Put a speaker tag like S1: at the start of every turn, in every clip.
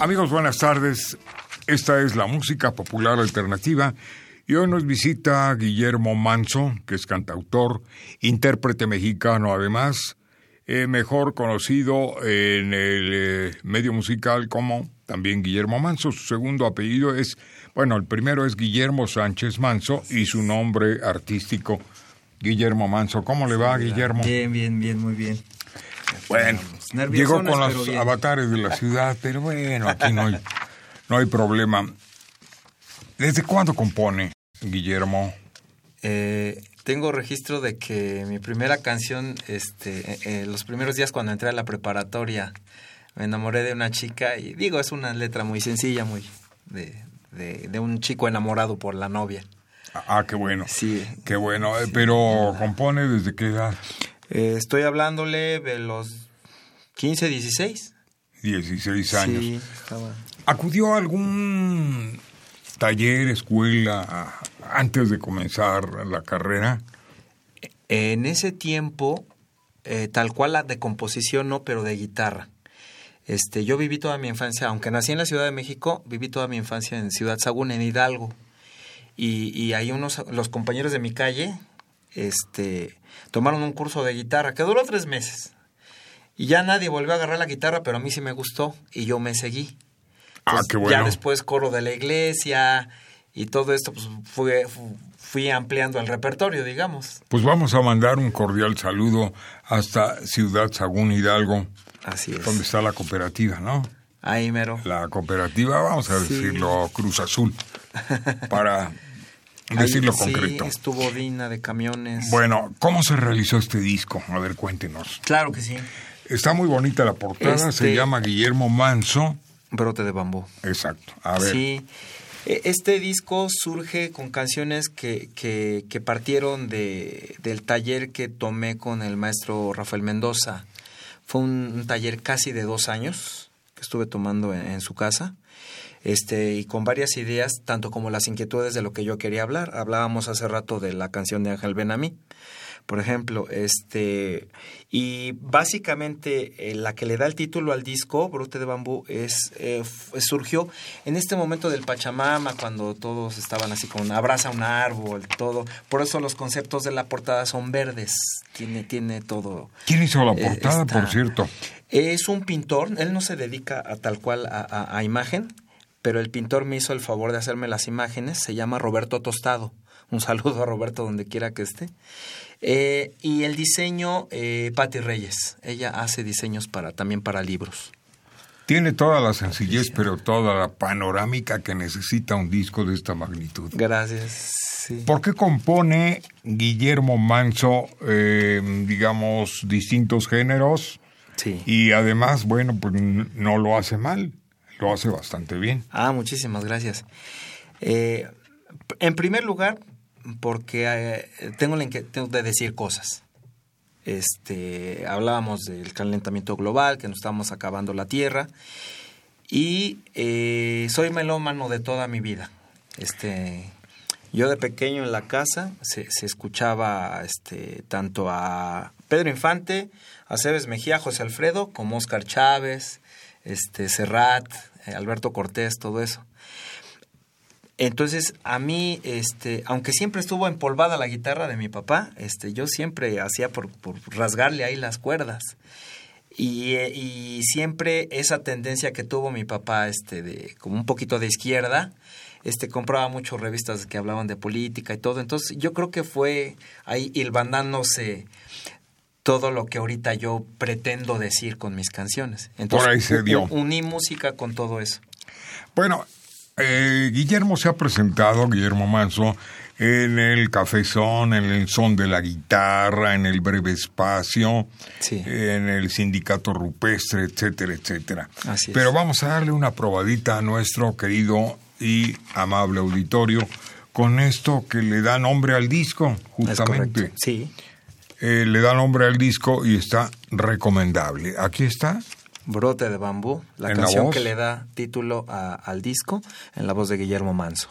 S1: Amigos, buenas tardes. Esta es la música popular alternativa y hoy nos visita Guillermo Manso, que es cantautor, intérprete mexicano además, eh, mejor conocido en el eh, medio musical como también Guillermo Manso. Su segundo apellido es, bueno, el primero es Guillermo Sánchez Manso y su nombre artístico Guillermo Manso. ¿Cómo le va, Guillermo?
S2: Bien, bien, bien, muy bien.
S1: Bueno, llegó con los avatares de la ciudad, pero bueno, aquí no hay, no hay problema. ¿Desde cuándo compone, Guillermo?
S2: Eh, tengo registro de que mi primera canción, este, eh, eh, los primeros días cuando entré a la preparatoria, me enamoré de una chica y digo, es una letra muy sencilla, muy de, de, un chico enamorado por la novia.
S1: Ah, qué bueno. Sí. Qué bueno. Pero compone desde qué edad?
S2: Eh, estoy hablándole de los 15, 16.
S1: 16 años. Sí, ¿Acudió a algún taller, escuela, antes de comenzar la carrera?
S2: En ese tiempo, eh, tal cual la de composición no, pero de guitarra. Este, yo viví toda mi infancia, aunque nací en la Ciudad de México, viví toda mi infancia en Ciudad Sagún, en Hidalgo. Y, y hay unos, los compañeros de mi calle, este, tomaron un curso de guitarra que duró tres meses. Y ya nadie volvió a agarrar la guitarra, pero a mí sí me gustó y yo me seguí.
S1: ah, qué bueno.
S2: Ya después coro de la iglesia y todo esto, pues fui, fui ampliando el repertorio, digamos.
S1: Pues vamos a mandar un cordial saludo hasta Ciudad Sagún Hidalgo.
S2: Así es.
S1: Donde está la cooperativa, ¿no?
S2: Ahí mero.
S1: La cooperativa, vamos a decirlo, Cruz Azul, para decirlo concreto.
S2: Sí, estuvo Dina de camiones.
S1: Bueno, ¿cómo se realizó este disco? A ver, cuéntenos.
S2: Claro que sí.
S1: Está muy bonita la portada, se
S2: Este-
S1: llama Guillermo Manso.
S2: Brote de bambú.
S1: Exacto. A ver.
S2: Sí. E- Este disco surge con canciones que, que, que partieron de, del taller que tomé con el maestro Rafael Mendoza. Fue un, un taller casi de dos años que estuve tomando en, en su casa. Este, y con varias ideas, tanto como las inquietudes de lo que yo quería hablar. Hablábamos hace rato de la canción de Ángel Benamí, por ejemplo, este, y básicamente eh, la que le da el título al disco, Brote de Bambú, es, eh, surgió en este momento del Pachamama, cuando todos estaban así con abraza un árbol, todo. Por eso los conceptos de la portada son verdes, tiene, tiene todo.
S1: ¿Quién hizo la
S2: Eh,
S1: portada, por cierto?
S2: Es un pintor, él no se dedica a tal cual a, a- a imagen, pero el pintor me hizo el favor de hacerme las imágenes, se llama Roberto Tostado. Un saludo a Roberto donde quiera que esté. Eh, y el diseño, eh, Patti Reyes. Ella hace diseños para, también para libros.
S1: Tiene toda la sencillez, pero toda la panorámica que necesita un disco de esta magnitud.
S2: Gracias. Sí.
S1: ¿Por qué compone Guillermo Manso, eh, digamos, distintos géneros?
S2: Sí.
S1: Y además, bueno, pues no lo hace mal, lo hace bastante bien.
S2: Ah, muchísimas gracias. Eh, en primer lugar, porque eh, tengo la inquietud de decir cosas. Este, hablábamos del calentamiento global, que nos estamos acabando la Tierra, y eh, soy melómano de toda mi vida. Este, yo de pequeño en la casa se, se escuchaba este, tanto a Pedro Infante, a Cebes Mejía, José Alfredo, como Oscar Chávez, este, Serrat, eh, Alberto Cortés, todo eso. Entonces, a mí, este, aunque siempre estuvo empolvada la guitarra de mi papá, este, yo siempre hacía por, por rasgarle ahí las cuerdas. Y, eh, y siempre esa tendencia que tuvo mi papá, este, de como un poquito de izquierda, este, compraba muchas revistas que hablaban de política y todo. Entonces, yo creo que fue ahí hilvanándose todo lo que ahorita yo pretendo decir con mis canciones. Entonces,
S1: Por ahí se dio.
S2: uní música con todo eso.
S1: Bueno, eh, Guillermo se ha presentado, Guillermo Manso, en el cafezón, en el son de la guitarra, en el breve espacio, en el sindicato rupestre, etcétera, etcétera. Pero vamos a darle una probadita a nuestro querido y amable auditorio con esto que le da nombre al disco, justamente.
S2: Sí.
S1: Eh, le da nombre al disco y está recomendable. Aquí está.
S2: Brote de bambú, la canción que le da título al disco en la voz de Guillermo Manso.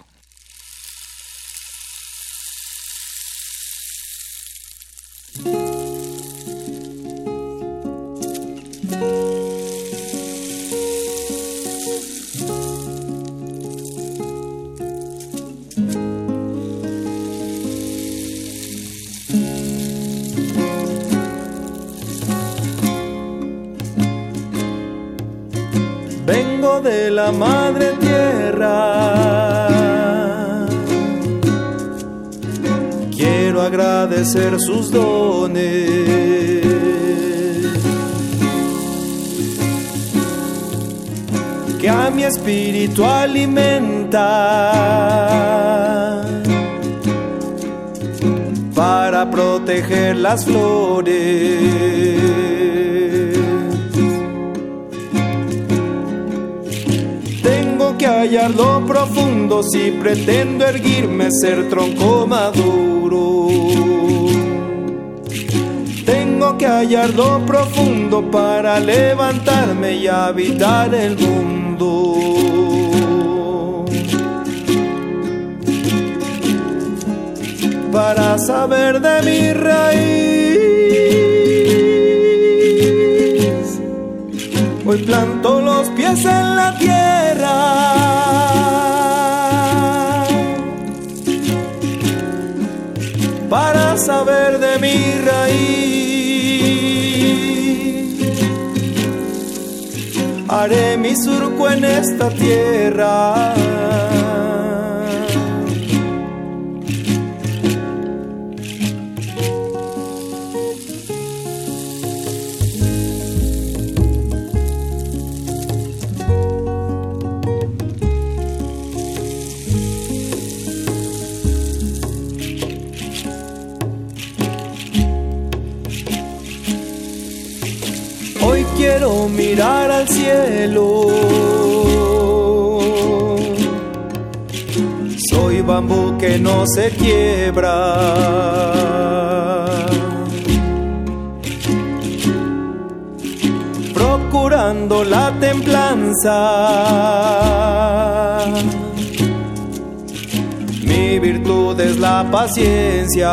S2: De la madre tierra agradecer sus dones. Que a mi espíritu alimenta para proteger las flores. Que hallar lo profundo si pretendo erguirme, ser tronco maduro. Tengo que hallar lo profundo para levantarme y habitar el mundo. Para saber de mi raíz, hoy planto los pies en la tierra saber de mi raíz. Haré mi surco en esta tierra. Mirar al cielo. Soy bambú que no se quiebra. Procurando la templanza. Mi virtud es la paciencia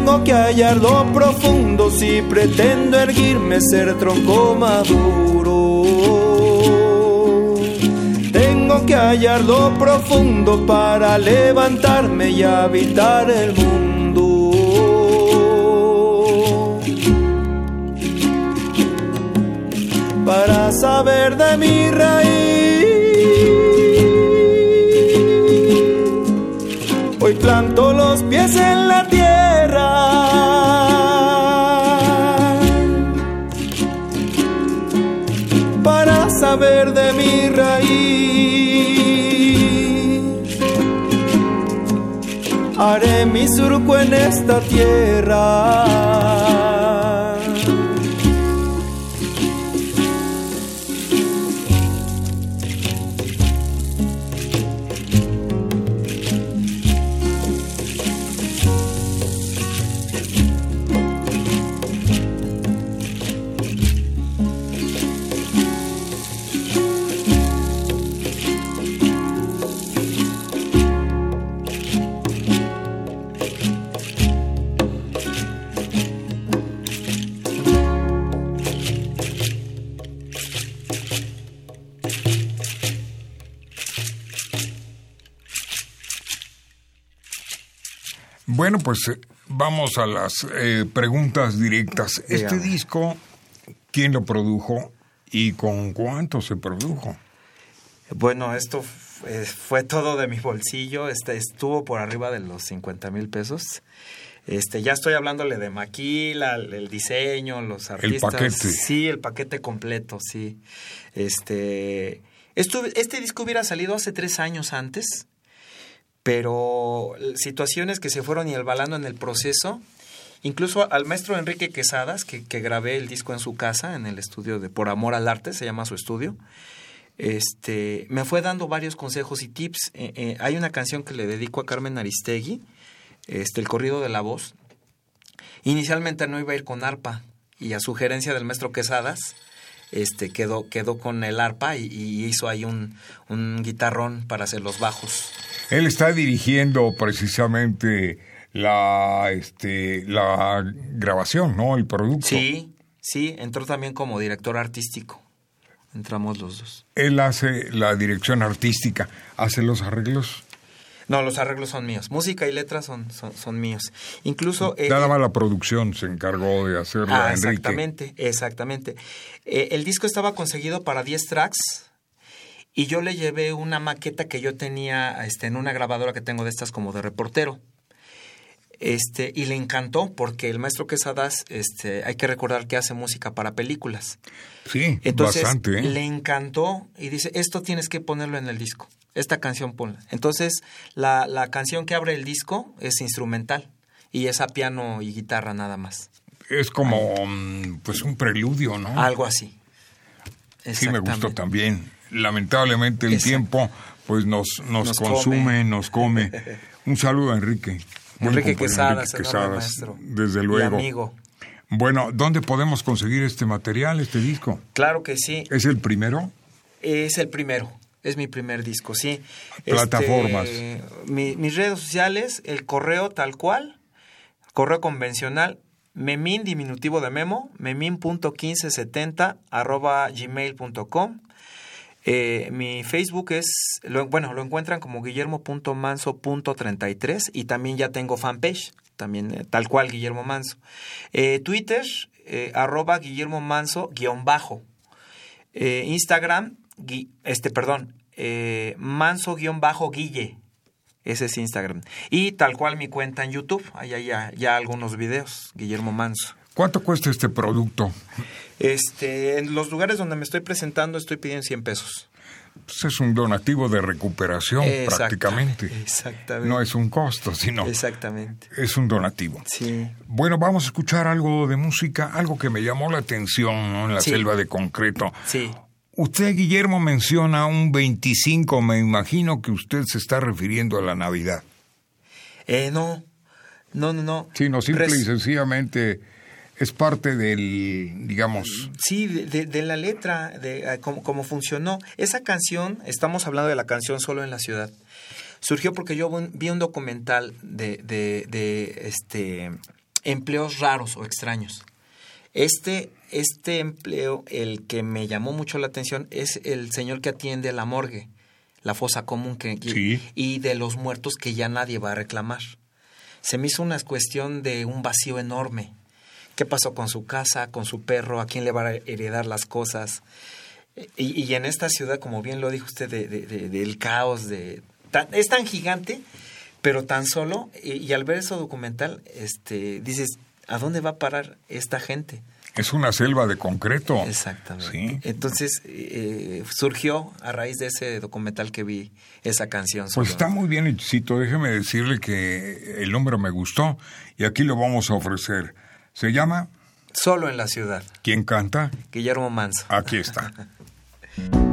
S2: Tengo que hallar lo profundo si pretendo erguirme, ser tronco maduro. Tengo que hallar lo profundo para levantarme y habitar el mundo. Para saber de mi raíz. Hoy planto los pies en la tierra Haré mi surco en esta tierra.
S1: Bueno, pues eh, vamos a las eh, preguntas directas. Este disco, ¿quién lo produjo y con cuánto se produjo?
S2: Bueno, esto fue todo de mi bolsillo. Este estuvo por arriba de los 50 mil pesos. Este, ya estoy hablándole de maquila, el diseño, los artistas.
S1: El paquete.
S2: Sí, el paquete completo, sí. Este, este disco hubiera salido hace tres años antes, pero situaciones que se fueron y balando en el proceso. Incluso al maestro Enrique Quesadas, que, que grabé el disco en su casa, en el estudio de Por Amor al Arte, se llama su estudio este, me fue dando varios consejos y tips. Eh, eh, hay una canción que le dedico a Carmen Aristegui, este, El corrido de la voz. Inicialmente no iba a ir con arpa y a sugerencia del maestro Quesadas, este, quedó, quedó con el arpa y, hizo ahí un, un, guitarrón para hacer los bajos.
S1: Él está dirigiendo precisamente la, este, la grabación, ¿no? El producto.
S2: Sí, sí, entró también como director artístico entramos los dos.
S1: Él hace la dirección artística, hace los arreglos.
S2: No, los arreglos son míos. Música y letras son, son, míos. Incluso...
S1: Eh, Nada más la producción se encargó de hacerla,
S2: ah, Exactamente, exactamente. Eh, el disco estaba conseguido para 10 tracks y yo le llevé una maqueta que yo tenía este, en una grabadora que tengo de estas como de reportero. Este, y le encantó porque el maestro Quesadas, este, hay que recordar que hace música para películas.
S1: Sí, Entonces, bastante. ¿eh?
S2: Le encantó y dice, esto tienes que ponerlo en el disco, esta canción ponla. Entonces, la, la canción que abre el disco es instrumental y es a piano y guitarra nada más.
S1: Es como mm, pues un preludio, ¿no?
S2: Algo así.
S1: Sí, me gustó también. Lamentablemente el tiempo pues nos, nos, consume, nos come. Un saludo a Enrique.
S2: Enrique Quesadas, maestro.
S1: Desde luego.
S2: Mi amigo.
S1: Bueno, ¿dónde podemos conseguir este material, este disco?
S2: Claro que sí.
S1: ¿Es el primero?
S2: Es el primero. Es mi primer disco, sí.
S1: Plataformas.
S2: Este, mis redes sociales, el correo tal cual, correo convencional, memín diminutivo de memo, memín.1570 arroba gmail.com. Eh, mi Facebook es, bueno, lo encuentran como guillermo.manso.33 y también ya tengo fanpage, también eh, tal cual Guillermo Manso. Eh, Twitter, arroba Guillermo Manso guion bajo. Instagram, este, perdón, Manso guion bajo Guille. Ese es Instagram. Y tal cual mi cuenta en YouTube. Ahí hay ya, ya algunos videos, Guillermo Manso.
S1: ¿Cuánto cuesta este producto?
S2: Este, en los lugares donde me estoy presentando estoy pidiendo 100 pesos.
S1: Pues es un donativo de recuperación prácticamente.
S2: Exactamente.
S1: No es un costo, sino
S2: exactamente.
S1: es un donativo.
S2: Sí.
S1: Bueno, vamos a escuchar algo de música, algo que me llamó la atención en la selva de concreto.
S2: Sí.
S1: Usted, Guillermo, menciona un 25, me imagino que usted se está refiriendo a la Navidad.
S2: Eh, no, no, no, no.
S1: Sí, no, simple y sencillamente es parte del, digamos...
S2: Sí, de, la letra, de eh, cómo, funcionó. Esa canción, estamos hablando de la canción Solo en la Ciudad, surgió porque yo vi un documental de, de, este, empleos raros o extraños. Este, este empleo, el que me llamó mucho la atención, es el señor que atiende la morgue, la fosa común que, y de los muertos que ya nadie va a reclamar. Se me hizo una cuestión de un vacío enorme qué pasó con su casa, con su perro, a quién le va a heredar las cosas. Y, en esta ciudad, como bien lo dijo usted, del caos, de, es tan gigante, pero tan solo, y, al ver ese documental, este, dices, ¿a dónde va a parar esta gente?
S1: Es una selva de concreto.
S2: Exactamente. Entonces eh, surgió a raíz de ese documental que vi esa canción.
S1: Pues está muy bien hechicito. Déjeme decirle que el nombre me gustó y aquí lo vamos a ofrecer. Se llama
S2: Solo en la ciudad.
S1: ¿Quién canta?
S2: Guillermo Manso.
S1: Aquí está.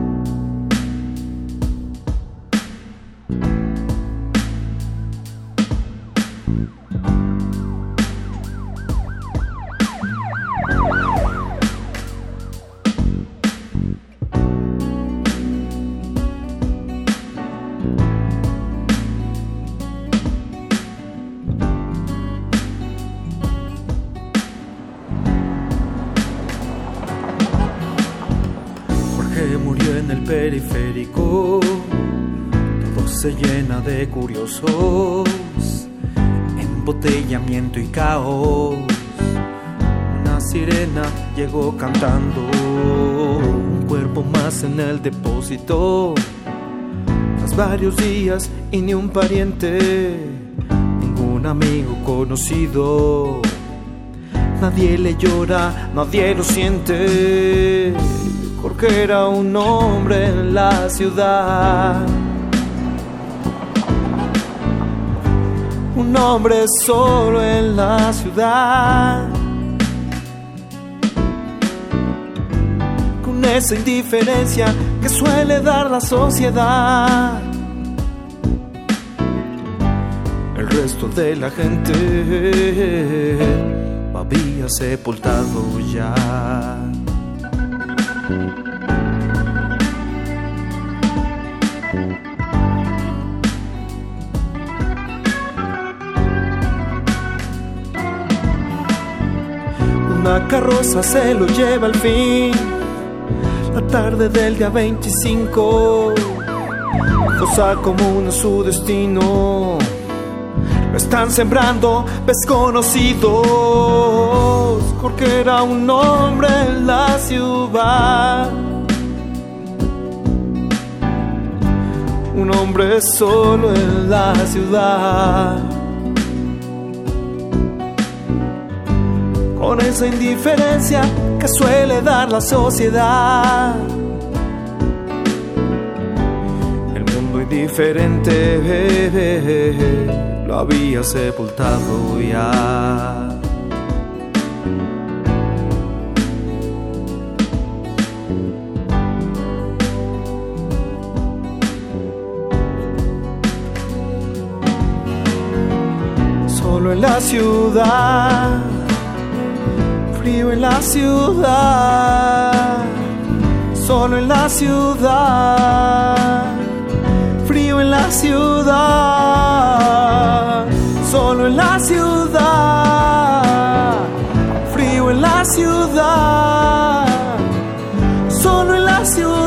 S3: curiosos, embotellamiento y caos. Una sirena llegó cantando, un cuerpo más en el depósito. Tras varios días y ni un pariente, ninguna
S2: amigo conocido. Nadie le llora, nadie lo siente, porque era un hombre en la ciudad. Un hombre solo en la ciudad. Con esa indiferencia que suele dar la sociedad. El resto de la gente había sepultado ya. Una carroza se lo lleva al fin, la tarde del día 25, cosa común a su destino lo están sembrando desconocidos, porque era un hombre en la ciudad. Un hombre solo en la ciudad. Con esa indiferencia que suele dar la sociedad. El mundo indiferente lo había sepultado ya. Solo en la ciudad, frío en la ciudad, solo en la ciudad, frío en la ciudad, solo en la ciudad, frío en la ciudad, solo en la ciudad,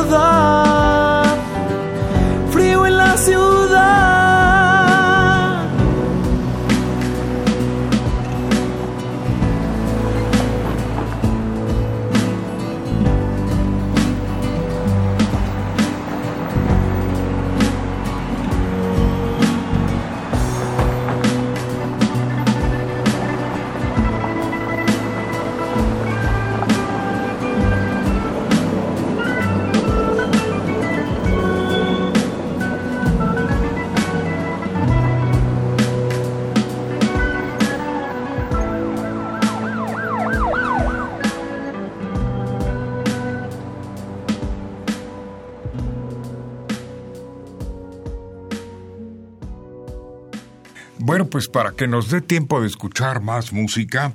S1: pues para que nos dé tiempo de escuchar más música,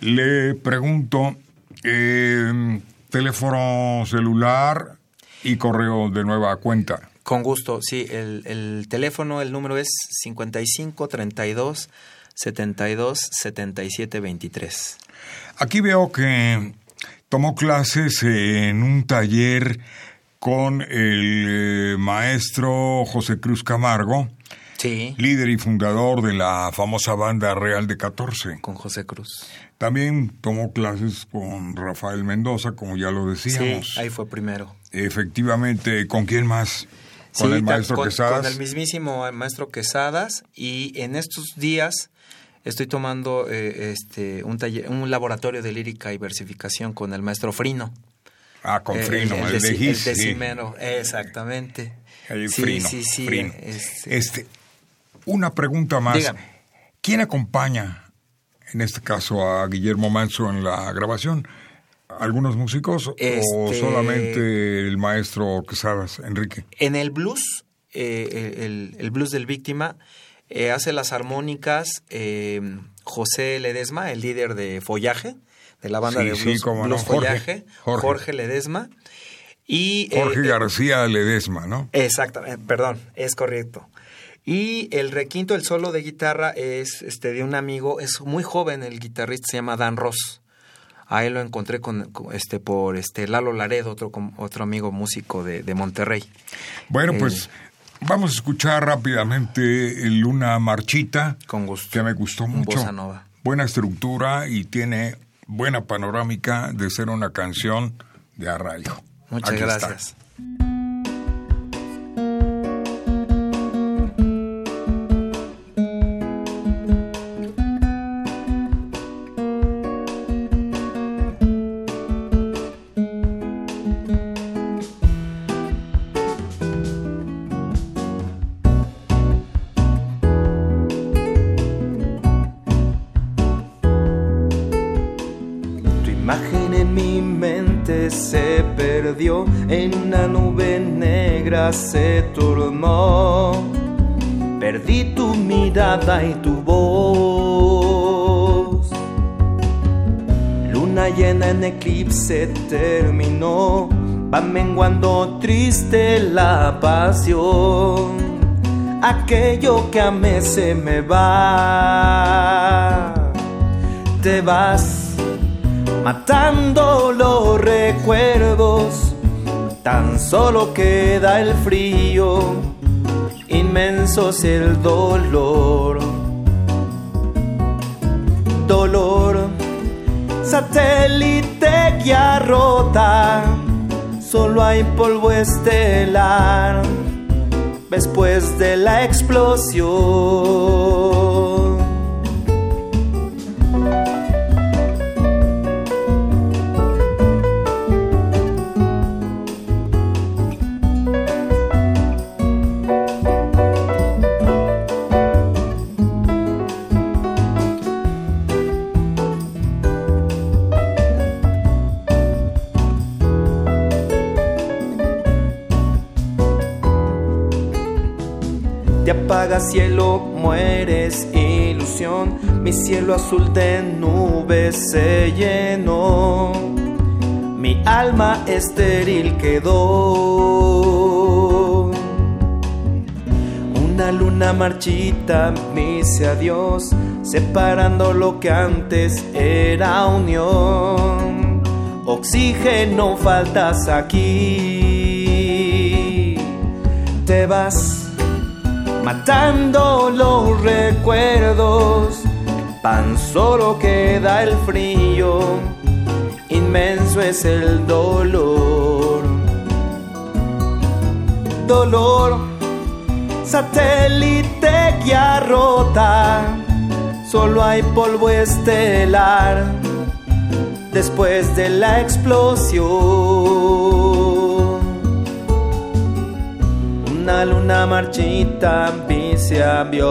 S1: le pregunto, eh, teléfono celular y correo de nueva cuenta.
S4: Con gusto, sí. El, el teléfono, el número es 55 32 72 77 23.
S1: Aquí veo que tomó clases en un taller con el eh, maestro José Cruz Camargo,
S4: Sí.
S1: líder y fundador de la famosa banda Real de 14.
S4: Con José Cruz.
S1: También tomó clases con Rafael Mendoza, como ya lo decíamos.
S4: Sí, ahí fue primero.
S1: Efectivamente, ¿con quién más? Con
S4: Sí,
S1: el maestro
S4: con,
S1: Quesadas.
S4: con el mismísimo maestro Quesadas y en estos días estoy tomando eh, este un taller, un laboratorio de lírica y versificación con el maestro Frino.
S1: Ah, con
S4: Eh,
S1: Frino, el,
S4: deci-
S1: de
S4: el
S1: Gis, sí.
S4: decimero, exactamente.
S1: El
S4: sí,
S1: Frino,
S4: sí, sí,
S1: Frino.
S4: este-
S1: Este, una pregunta más.
S4: Dígame.
S1: ¿Quién acompaña, en este caso, a Guillermo Manso en la grabación? ¿Algunos músicos o
S4: Este-
S1: solamente el maestro Quesadas, Enrique?
S4: En el blues, eh, el, el blues del víctima, eh, hace las armónicas eh, José Ledesma, el líder de Follaje, de la banda
S1: Sí,
S4: de
S1: sí,
S4: blues,
S1: no,
S4: Blues
S1: Jorge,
S4: Follaje,
S1: Jorge.
S4: Jorge. Ledesma. Y, eh,
S1: Jorge
S4: eh,
S1: García Ledesma, ¿no?
S4: Exactamente, perdón, es correcto. Y el requinto, el solo de guitarra es este de un amigo, es muy joven el guitarrista, se llama Dan Ross. A él lo encontré con, con, este por este Lalo Laredo, otro otro amigo músico de, de Monterrey.
S1: Bueno,
S4: Eh,
S1: pues vamos a escuchar rápidamente Luna Marchita,
S4: Con gusto.
S1: que me gustó mucho.
S4: bossa nova.
S1: Buena estructura y tiene buena panorámica de ser una canción de arraigo.
S4: Muchas
S1: Aquí está.
S2: En una nube negra se tornó. Perdí tu mirada y tu voz. Luna llena en eclipse terminó, va menguando triste la pasión. Aquello que amé se me va. Te vas matando los recuerdos, tan solo queda el frío, inmenso es el dolor. Dolor, satélite que rota, solo hay polvo estelar después de la explosión. Apaga cielo, mueres ilusión. Mi cielo azul de nubes se llenó. Mi alma estéril quedó. Una luna marchita me dice adiós, separando lo que antes era unión. Oxígeno faltas aquí. Te vas matando los recuerdos, tan solo queda el frío, inmenso es el dolor. Dolor, satélite que rota, solo hay polvo estelar después de la explosión. Una luna marchita dice adiós.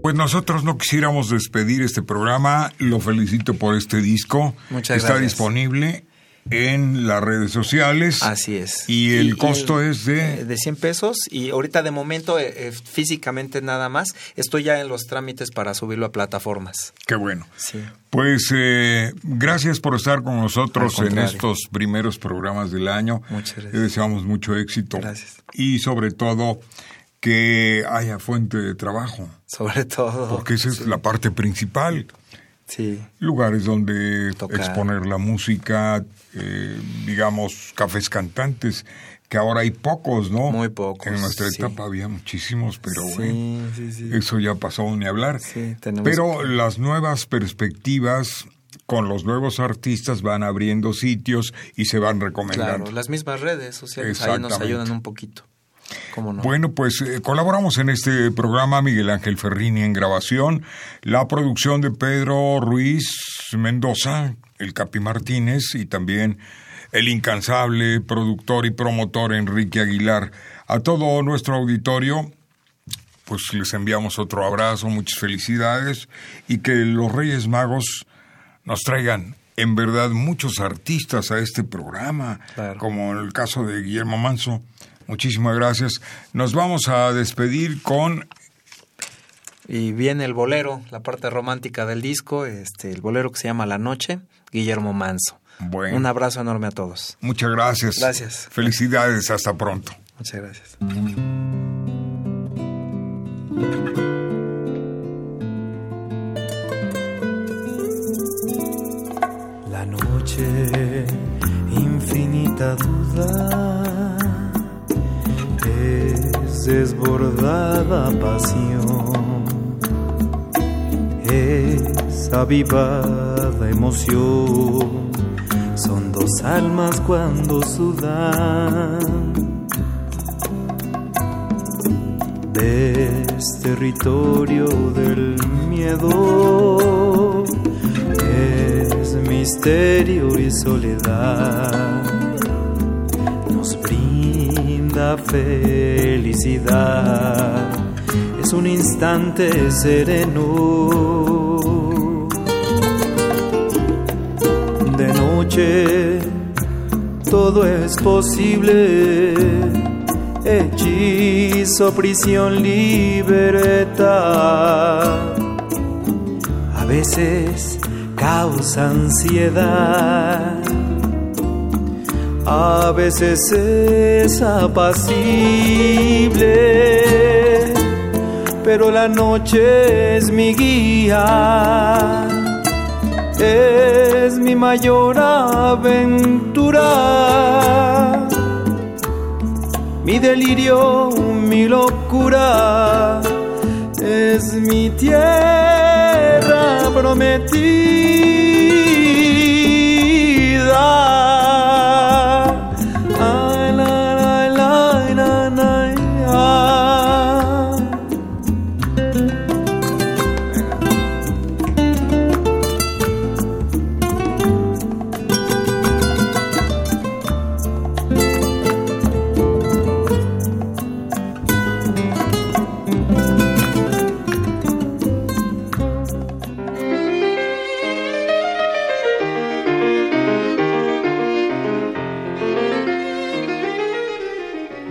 S1: Pues nosotros no quisiéramos despedir este programa. Lo felicito por este disco.
S5: Muchas
S1: Está disponible en las redes sociales.
S5: Así es.
S1: Y el costo es de...
S5: Eh, de 100 pesos y ahorita de momento eh, eh, físicamente nada más. Estoy ya en los trámites para subirlo a plataformas.
S1: Qué bueno.
S5: Sí.
S1: Pues gracias por estar con nosotros en estos primeros programas del año.
S5: Muchas gracias.
S1: Le deseamos mucho éxito.
S5: Gracias.
S1: Y sobre todo que haya fuente de trabajo.
S5: Sobre todo.
S1: Porque esa es la parte principal.
S5: Sí.
S1: Lugares donde exponer la música, eh, digamos, cafés cantantes, que ahora hay pocos, ¿no?
S5: Muy pocos.
S1: En nuestra etapa había muchísimos, pero
S5: sí,
S1: eso ya pasó ni hablar. pero las nuevas perspectivas con los nuevos artistas van abriendo sitios y se van recomendando.
S5: Claro, las mismas redes sociales ahí nos ayudan un poquito.
S1: Bueno, pues eh, colaboramos en este programa Miguel Ángel Ferrini en grabación, la producción de Pedro Ruiz Mendoza, el Capi Martínez y también el incansable productor y promotor Enrique Aguilar. A todo nuestro auditorio, pues les enviamos otro abrazo, muchas felicidades y que los Reyes Magos nos traigan en verdad muchos artistas a este programa, como en el caso de Guillermo Manso Muchísimas gracias. Nos vamos a despedir con
S5: y viene el bolero, la parte romántica del disco, este, el bolero que se llama La Noche, Guillermo Manso.
S1: Bueno.
S5: Un abrazo enorme a todos.
S1: Muchas gracias.
S5: Gracias.
S1: Felicidades, hasta pronto.
S5: Muchas gracias.
S2: La noche, infinita duda desbordada pasión, es avivada emoción, son dos almas cuando sudan. Ves territorio del miedo, es misterio y soledad la felicidad es un instante sereno. De noche todo es posible, hechizo, prisión, libertad. A veces causa ansiedad a veces es apacible, pero la noche es mi guía, es mi mayor aventura, mi delirio, mi locura, es mi tierra prometida.